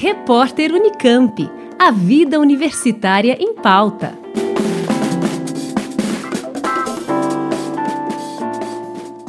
Repórter Unicamp. A vida universitária em pauta.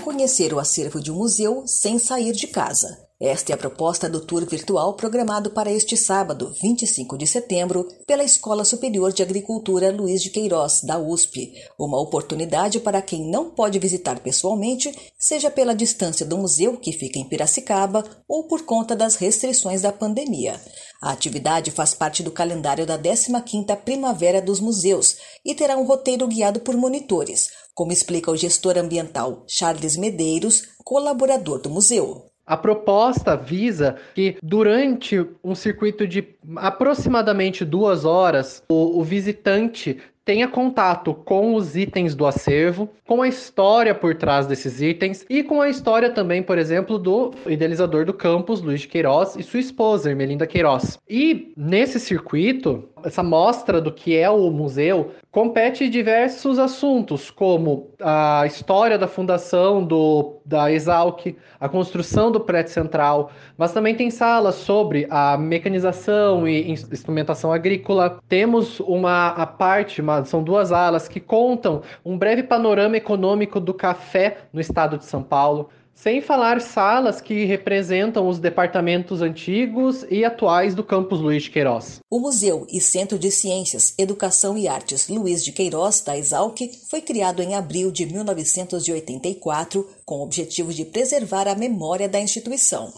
Conhecer o acervo de um museu sem sair de casa. Esta é a proposta do tour virtual programado para este sábado, 25 de setembro, pela Escola Superior de Agricultura Luiz de Queiroz, da USP. Uma oportunidade para quem não pode visitar pessoalmente, seja pela distância do museu, que fica em Piracicaba, ou por conta das restrições da pandemia. A atividade faz parte do calendário da 15ª Primavera dos Museus e terá um roteiro guiado por monitores, como explica o gestor ambiental Charles Medeiros, colaborador do museu. A proposta visa que durante um circuito de aproximadamente duas horas, o, o visitante tenha contato com os itens do acervo, com a história por trás desses itens e com a história também, por exemplo, do idealizador do campus, Luiz de Queiroz, e sua esposa, Ermelinda Queiroz. E nesse circuito, essa mostra do que é o museu compete diversos assuntos, como a história da fundação do, da Exalc, a construção do prédio central, mas também tem salas sobre a mecanização e instrumentação agrícola. Temos uma a parte, uma são duas alas que contam um breve panorama econômico do café no estado de São Paulo, sem falar salas que representam os departamentos antigos e atuais do campus Luiz de Queiroz. O Museu e Centro de Ciências, Educação e Artes Luiz de Queiroz, da Exalc, foi criado em abril de 1984 com o objetivo de preservar a memória da instituição.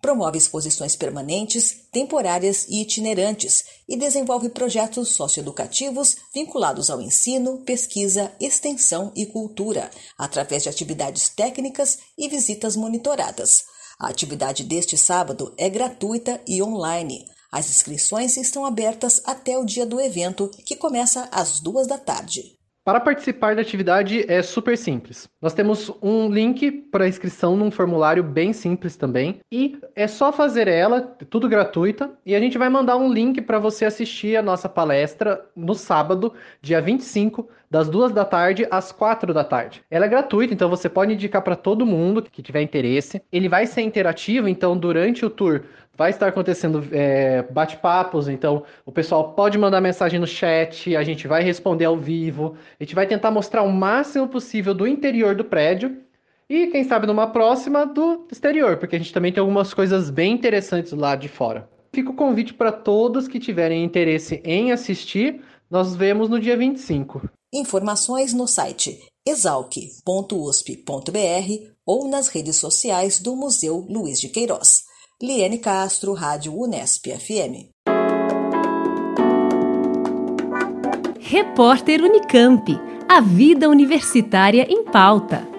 Promove exposições permanentes, temporárias e itinerantes e desenvolve projetos socioeducativos vinculados ao ensino, pesquisa, extensão e cultura, através de atividades técnicas e visitas monitoradas. A atividade deste sábado é gratuita e online. As inscrições estão abertas até o dia do evento, que começa às duas da tarde. Para participar da atividade é super simples. Nós temos um link para inscrição num formulário bem simples também e é só fazer ela, tudo gratuita, e a gente vai mandar um link para você assistir a nossa palestra no sábado, dia 25, das duas da tarde às quatro da tarde. Ela é gratuita, então você pode indicar para todo mundo que tiver interesse. Ele vai ser interativo, então durante o tour vai estar acontecendo é, bate-papos, então o pessoal pode mandar mensagem no chat, a gente vai responder ao vivo, a gente vai tentar mostrar o máximo possível do interior do prédio e, quem sabe, numa próxima do exterior, porque a gente também tem algumas coisas bem interessantes lá de fora. Fica o convite para todos que tiverem interesse em assistir, nós vemos no dia 25. Informações no site exalc.usp.br ou nas redes sociais do Museu Luiz de Queiroz. Liene Castro, Rádio Unesp FM. Repórter Unicamp. A vida universitária em pauta.